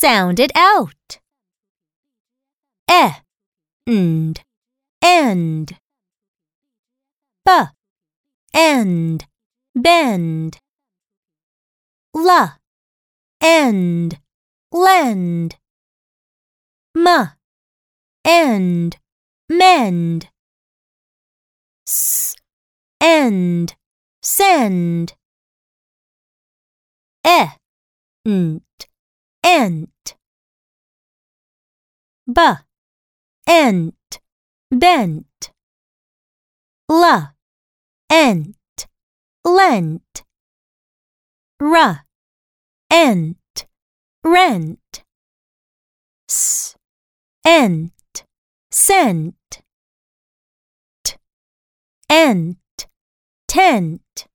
Sound it out. E and end. B end, bend. L end, lend. M end, mend. S end, send. E and ent. B ent bent. L ent lent. R ent rent. S ent sent. T ent tent.